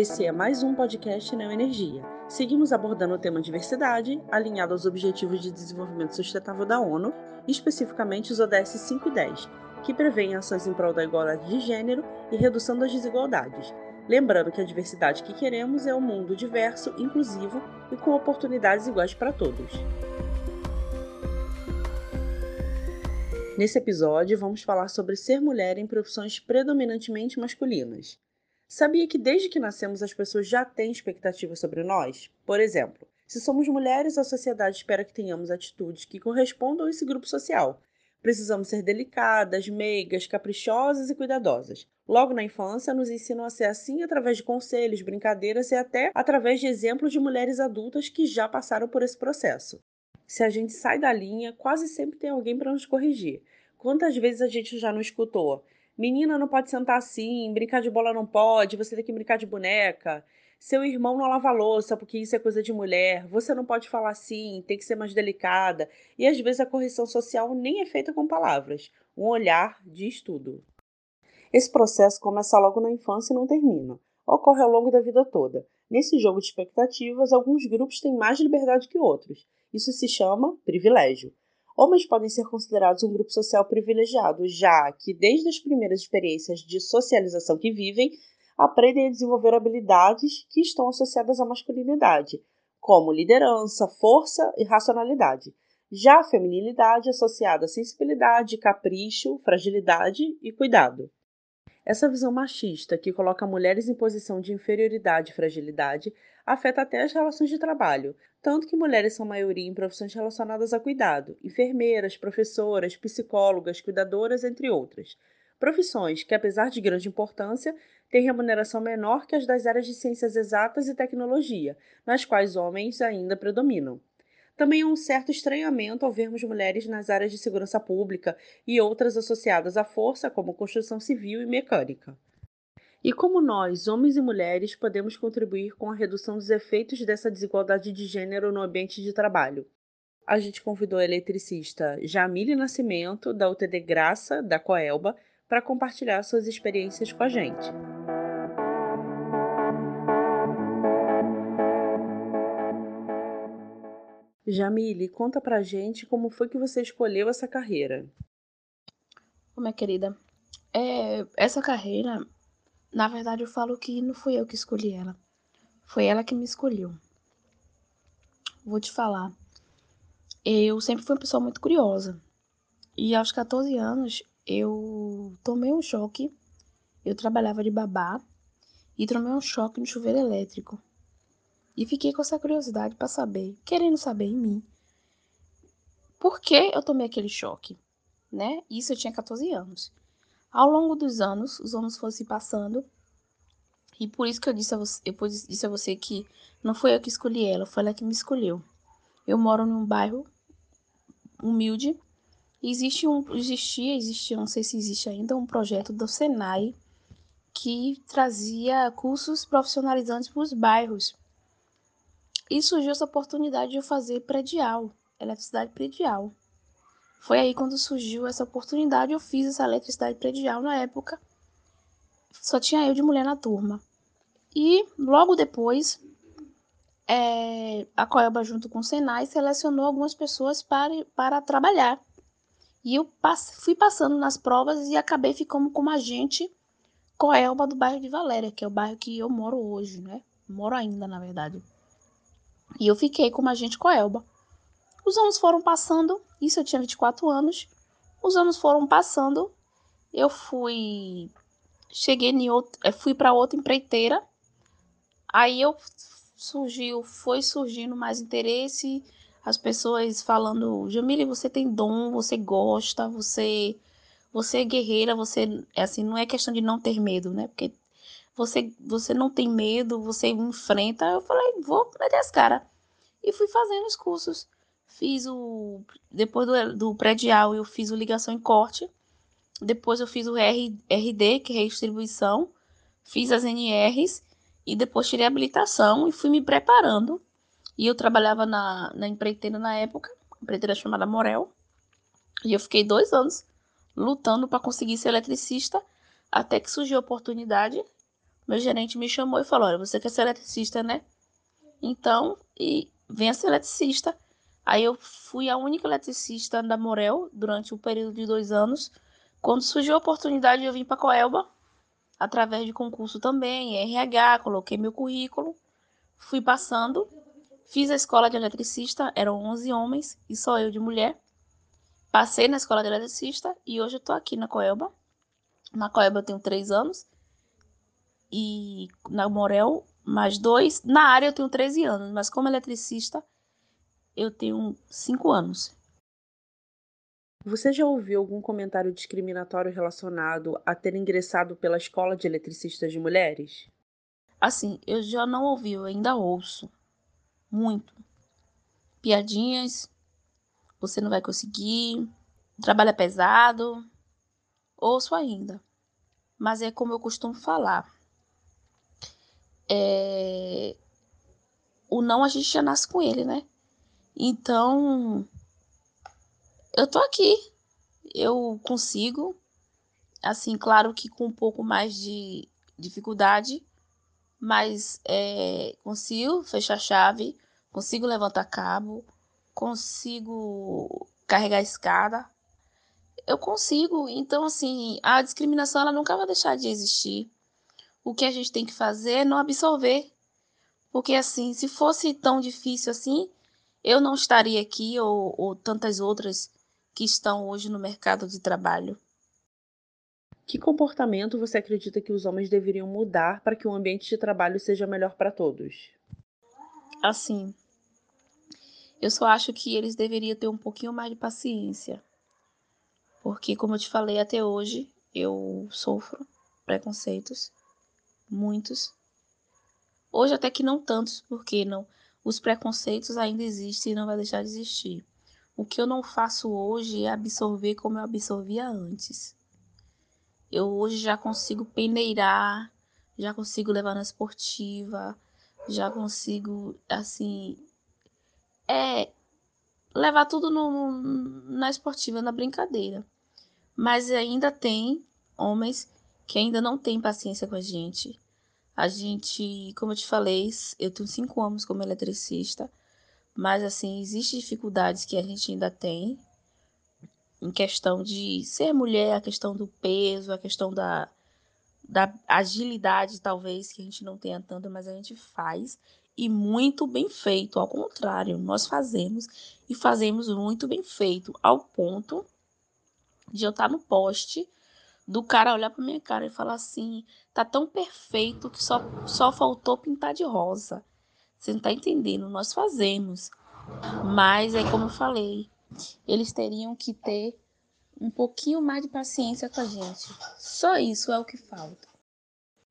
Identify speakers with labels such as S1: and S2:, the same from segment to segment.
S1: Esse é mais um podcast Neo Energia. Seguimos abordando o tema diversidade, alinhado aos Objetivos de Desenvolvimento Sustentável da ONU, especificamente os ODS 5 e 10, que prevêem ações em prol da igualdade de gênero e redução das desigualdades. Lembrando que a diversidade que queremos é um mundo diverso, inclusivo e com oportunidades iguais para todos. Nesse episódio, vamos falar sobre ser mulher em profissões predominantemente masculinas. Sabia que desde que nascemos as pessoas já têm expectativas sobre nós? Por exemplo, se somos mulheres, a sociedade espera que tenhamos atitudes que correspondam a esse grupo social. Precisamos ser delicadas, meigas, caprichosas e cuidadosas. Logo na infância, nos ensinam a ser assim através de conselhos, brincadeiras e até através de exemplos de mulheres adultas que já passaram por esse processo. Se a gente sai da linha, quase sempre tem alguém para nos corrigir. Quantas vezes a gente já não escutou? Menina não pode sentar assim, brincar de bola não pode, você tem que brincar de boneca. Seu irmão não lava louça porque isso é coisa de mulher. Você não pode falar assim, tem que ser mais delicada. E às vezes a correção social nem é feita com palavras. Um olhar diz tudo. Esse processo começa logo na infância e não termina. Ocorre ao longo da vida toda. Nesse jogo de expectativas, alguns grupos têm mais liberdade que outros. Isso se chama privilégio. Homens podem ser considerados um grupo social privilegiado, já que, desde as primeiras experiências de socialização que vivem, aprendem a desenvolver habilidades que estão associadas à masculinidade, como liderança, força e racionalidade. Já a feminilidade associada à sensibilidade, capricho, fragilidade e cuidado. Essa visão machista, que coloca mulheres em posição de inferioridade e fragilidade, afeta até as relações de trabalho, tanto que mulheres são maioria em profissões relacionadas a cuidado, enfermeiras, professoras, psicólogas, cuidadoras, entre outras. Profissões que, apesar de grande importância, têm remuneração menor que as das áreas de ciências exatas e tecnologia, nas quais homens ainda predominam. Também há um certo estranhamento ao vermos mulheres nas áreas de segurança pública e outras associadas à força, como construção civil e mecânica. E como nós, homens e mulheres, podemos contribuir com a redução dos efeitos dessa desigualdade de gênero no ambiente de trabalho? A gente convidou a eletricista Jamile Nascimento, da UTD Graça, da Coelba, para compartilhar suas experiências com a gente. Jamile, conta pra gente como foi que você escolheu essa carreira.
S2: Ô, minha querida, é, essa carreira na verdade, eu falo que não fui eu que escolhi ela. Foi ela que me escolheu. Vou te falar. Eu sempre fui uma pessoa muito curiosa. E aos 14 anos, eu tomei um choque. Eu trabalhava de babá e tomei um choque no chuveiro elétrico. E fiquei com essa curiosidade para saber, querendo saber em mim, por que eu tomei aquele choque, né? Isso eu tinha 14 anos. Ao longo dos anos, os anos foram se passando. E por isso que eu disse a você, eu disse a você que não foi eu que escolhi ela, foi ela que me escolheu. Eu moro num bairro humilde. Existe um, existia, existia, não sei se existe ainda, um projeto do Senai que trazia cursos profissionalizantes para os bairros. E surgiu essa oportunidade de eu fazer predial, eletricidade predial. Foi aí quando surgiu essa oportunidade, eu fiz essa eletricidade predial na época. Só tinha eu de mulher na turma. E logo depois, é, a Coelba, junto com o Senai, selecionou algumas pessoas para, para trabalhar. E eu passe, fui passando nas provas e acabei ficando como agente Coelba do bairro de Valéria, que é o bairro que eu moro hoje, né? Moro ainda, na verdade. E eu fiquei como agente Coelba. Os anos foram passando, isso eu tinha 24 anos. Os anos foram passando, eu fui cheguei em outro, eh, fui para outra empreiteira. Aí eu surgiu, foi surgindo mais interesse, as pessoas falando: "Jamile, você tem dom, você gosta, você você é guerreira, você é assim, não é questão de não ter medo, né? Porque você você não tem medo, você enfrenta". Eu falei: "Vou meter as caras". E fui fazendo os cursos. Fiz o. Depois do, do predial, eu fiz o ligação em corte. Depois eu fiz o R, RD, que é redistribuição. Fiz as NRs. E depois tirei a habilitação e fui me preparando. E eu trabalhava na, na empreiteira na época, empreiteira chamada Morel. E eu fiquei dois anos lutando para conseguir ser eletricista, até que surgiu a oportunidade meu gerente me chamou e falou: Olha, você quer ser eletricista, né? Então, e venha ser eletricista. Aí eu fui a única eletricista da Morel durante o período de dois anos. Quando surgiu a oportunidade, eu vim para Coelba, através de concurso também, RH, coloquei meu currículo, fui passando, fiz a escola de eletricista, eram 11 homens e só eu de mulher. Passei na escola de eletricista e hoje eu tô aqui na Coelba. Na Coelba eu tenho três anos e na Morel mais dois. Na área eu tenho 13 anos, mas como eletricista eu tenho 5 anos.
S1: Você já ouviu algum comentário discriminatório relacionado a ter ingressado pela Escola de Eletricistas de Mulheres?
S2: Assim, eu já não ouvi, eu ainda ouço. Muito. Piadinhas. Você não vai conseguir. Trabalho é pesado. Ouço ainda. Mas é como eu costumo falar é... o não a gente já nasce com ele, né? Então, eu tô aqui. Eu consigo, assim, claro que com um pouco mais de dificuldade, mas é, consigo fechar a chave, consigo levantar cabo, consigo carregar a escada. Eu consigo. Então, assim, a discriminação ela nunca vai deixar de existir o que a gente tem que fazer é não absorver. Porque assim, se fosse tão difícil assim, eu não estaria aqui ou, ou tantas outras que estão hoje no mercado de trabalho.
S1: Que comportamento você acredita que os homens deveriam mudar para que o ambiente de trabalho seja melhor para todos?
S2: Assim, eu só acho que eles deveriam ter um pouquinho mais de paciência. Porque, como eu te falei, até hoje eu sofro preconceitos muitos. Hoje até que não tantos, porque não, os preconceitos ainda existem e não vai deixar de existir. O que eu não faço hoje é absorver como eu absorvia antes. Eu hoje já consigo peneirar, já consigo levar na esportiva, já consigo, assim, é levar tudo no, na esportiva, na brincadeira. Mas ainda tem homens que ainda não tem paciência com a gente. A gente, como eu te falei, eu tenho cinco anos como eletricista, mas assim, existem dificuldades que a gente ainda tem em questão de ser mulher, a questão do peso, a questão da, da agilidade, talvez, que a gente não tenha tanto, mas a gente faz e muito bem feito. Ao contrário, nós fazemos e fazemos muito bem feito, ao ponto de eu estar no poste do cara olhar pra minha cara e falar assim: tá tão perfeito que só, só faltou pintar de rosa. Você não tá entendendo? Nós fazemos. Mas é como eu falei: eles teriam que ter um pouquinho mais de paciência com a gente. Só isso é o que falta.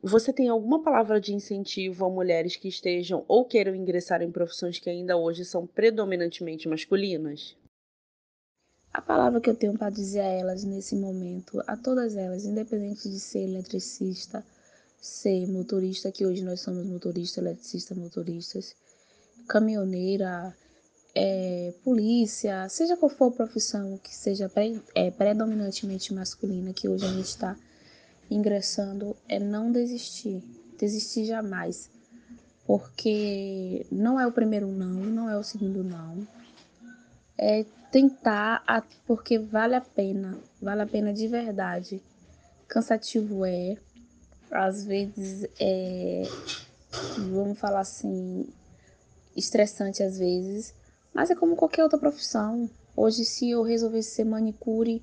S1: Você tem alguma palavra de incentivo a mulheres que estejam ou queiram ingressar em profissões que ainda hoje são predominantemente masculinas?
S2: A palavra que eu tenho para dizer a elas nesse momento, a todas elas, independente de ser eletricista, ser motorista, que hoje nós somos motoristas, eletricistas, motoristas, caminhoneira, é, polícia, seja qual for a profissão que seja pre, é, predominantemente masculina, que hoje a gente está ingressando, é não desistir. Desistir jamais. Porque não é o primeiro não, não é o segundo não. É tentar, porque vale a pena, vale a pena de verdade. Cansativo é, às vezes é, vamos falar assim, estressante às vezes, mas é como qualquer outra profissão. Hoje, se eu resolvesse ser manicure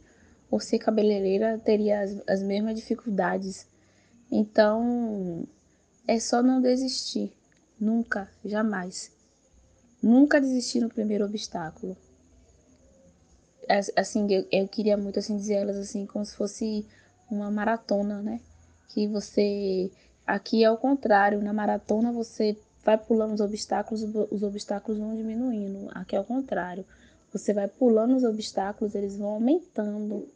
S2: ou ser cabeleireira, teria as, as mesmas dificuldades. Então, é só não desistir. Nunca, jamais. Nunca desistir no primeiro obstáculo assim, eu, eu queria muito assim dizer elas assim como se fosse uma maratona, né? Que você aqui é o contrário, na maratona você vai pulando os obstáculos, os obstáculos vão diminuindo. Aqui é o contrário. Você vai pulando os obstáculos, eles vão aumentando.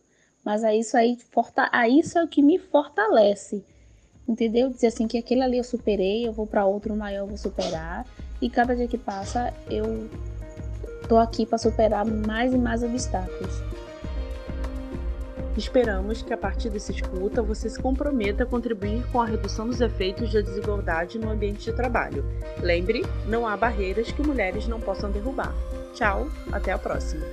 S2: Mas aí isso aí, forta, aí isso é o que me fortalece. Entendeu? Dizer assim que aquele ali eu superei, eu vou para outro maior, eu vou superar. E cada dia que passa, eu Estou aqui para superar mais e mais obstáculos.
S1: Esperamos que a partir desse escuta você se comprometa a contribuir com a redução dos efeitos da desigualdade no ambiente de trabalho. Lembre, não há barreiras que mulheres não possam derrubar. Tchau, até a próxima!